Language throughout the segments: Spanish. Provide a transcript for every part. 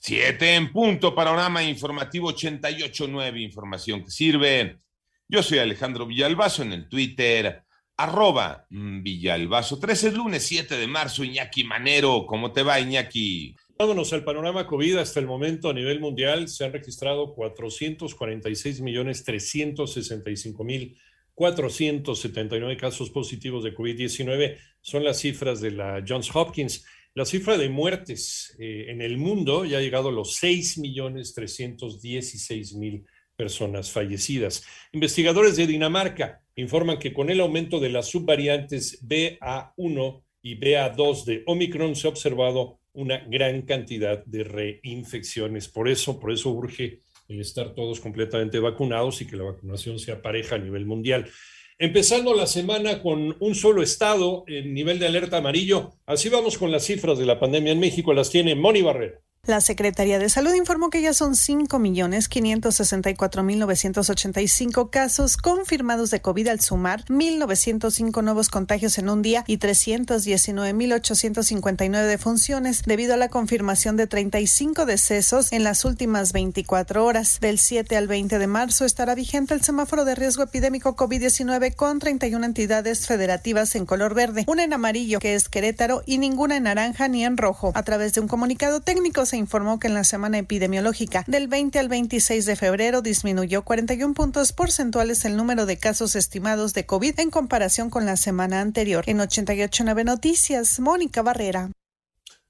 Siete en punto, panorama informativo 88.9, información que sirve. Yo soy Alejandro Villalbazo en el Twitter, arroba Villalbazo. 13 es lunes 7 de marzo, Iñaki Manero. ¿Cómo te va, Iñaki? Vámonos al panorama COVID. Hasta el momento a nivel mundial se han registrado 446 millones 365 mil 479 casos positivos de COVID-19. Son las cifras de la Johns Hopkins. La cifra de muertes eh, en el mundo ya ha llegado a los 6 millones 316 mil personas fallecidas. Investigadores de Dinamarca informan que con el aumento de las subvariantes BA1 y BA2 de Omicron se ha observado una gran cantidad de reinfecciones. Por eso, por eso urge el estar todos completamente vacunados y que la vacunación sea pareja a nivel mundial. Empezando la semana con un solo estado en nivel de alerta amarillo, así vamos con las cifras de la pandemia en México, las tiene Moni Barrera. La Secretaría de Salud informó que ya son 5.564.985 casos confirmados de COVID al sumar 1.905 nuevos contagios en un día y 319.859 defunciones debido a la confirmación de 35 decesos en las últimas 24 horas. Del 7 al 20 de marzo estará vigente el semáforo de riesgo epidémico COVID-19 con 31 entidades federativas en color verde, una en amarillo que es Querétaro y ninguna en naranja ni en rojo. A través de un comunicado técnico se informó que en la semana epidemiológica del 20 al 26 de febrero disminuyó 41 puntos porcentuales el número de casos estimados de COVID en comparación con la semana anterior. En 889 Noticias, Mónica Barrera.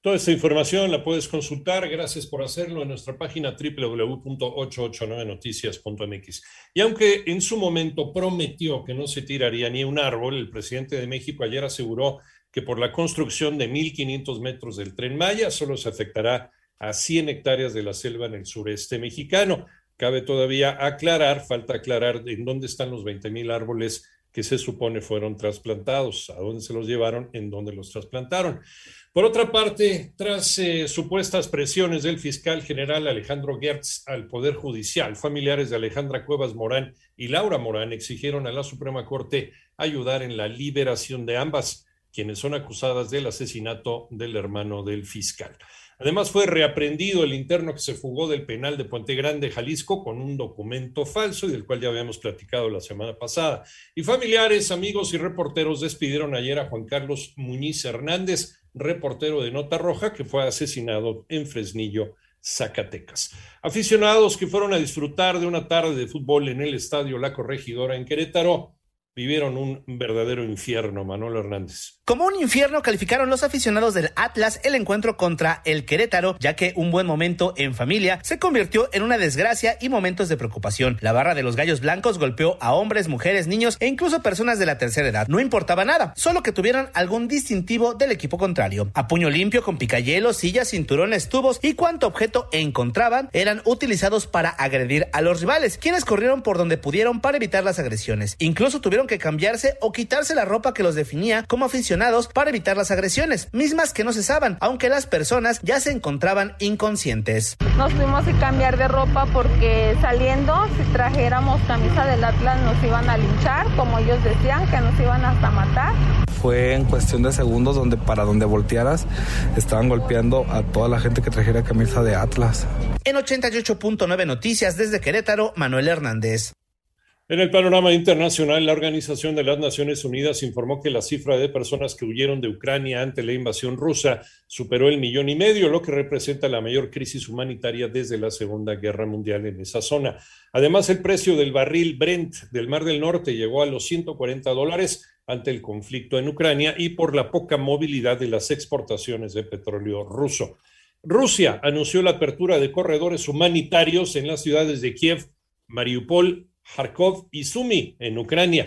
Toda esta información la puedes consultar, gracias por hacerlo, en nuestra página www.889noticias.mx. Y aunque en su momento prometió que no se tiraría ni un árbol, el presidente de México ayer aseguró que por la construcción de 1.500 metros del tren Maya solo se afectará a 100 hectáreas de la selva en el sureste mexicano. Cabe todavía aclarar, falta aclarar en dónde están los 20 mil árboles que se supone fueron trasplantados, a dónde se los llevaron, en dónde los trasplantaron. Por otra parte, tras eh, supuestas presiones del fiscal general Alejandro Gertz al Poder Judicial, familiares de Alejandra Cuevas Morán y Laura Morán exigieron a la Suprema Corte ayudar en la liberación de ambas, quienes son acusadas del asesinato del hermano del fiscal. Además, fue reaprendido el interno que se fugó del penal de Puente Grande, Jalisco, con un documento falso y del cual ya habíamos platicado la semana pasada. Y familiares, amigos y reporteros despidieron ayer a Juan Carlos Muñiz Hernández, reportero de Nota Roja, que fue asesinado en Fresnillo, Zacatecas. Aficionados que fueron a disfrutar de una tarde de fútbol en el estadio La Corregidora en Querétaro vivieron un verdadero infierno, Manuel Hernández. Como un infierno calificaron los aficionados del Atlas el encuentro contra el Querétaro, ya que un buen momento en familia se convirtió en una desgracia y momentos de preocupación. La barra de los Gallos Blancos golpeó a hombres, mujeres, niños e incluso personas de la tercera edad. No importaba nada, solo que tuvieran algún distintivo del equipo contrario. A puño limpio, con picayelos, sillas, cinturones, tubos y cuanto objeto encontraban eran utilizados para agredir a los rivales, quienes corrieron por donde pudieron para evitar las agresiones. Incluso tuvieron que cambiarse o quitarse la ropa que los definía como aficionados para evitar las agresiones, mismas que no cesaban, aunque las personas ya se encontraban inconscientes. Nos tuvimos que cambiar de ropa porque saliendo, si trajéramos camisa del Atlas, nos iban a linchar, como ellos decían, que nos iban hasta matar. Fue en cuestión de segundos donde para donde voltearas estaban golpeando a toda la gente que trajera camisa de Atlas. En 88.9 Noticias desde Querétaro, Manuel Hernández. En el panorama internacional, la Organización de las Naciones Unidas informó que la cifra de personas que huyeron de Ucrania ante la invasión rusa superó el millón y medio, lo que representa la mayor crisis humanitaria desde la Segunda Guerra Mundial en esa zona. Además, el precio del barril Brent del Mar del Norte llegó a los 140 dólares ante el conflicto en Ucrania y por la poca movilidad de las exportaciones de petróleo ruso. Rusia anunció la apertura de corredores humanitarios en las ciudades de Kiev, Mariupol, Kharkov y Sumi en Ucrania.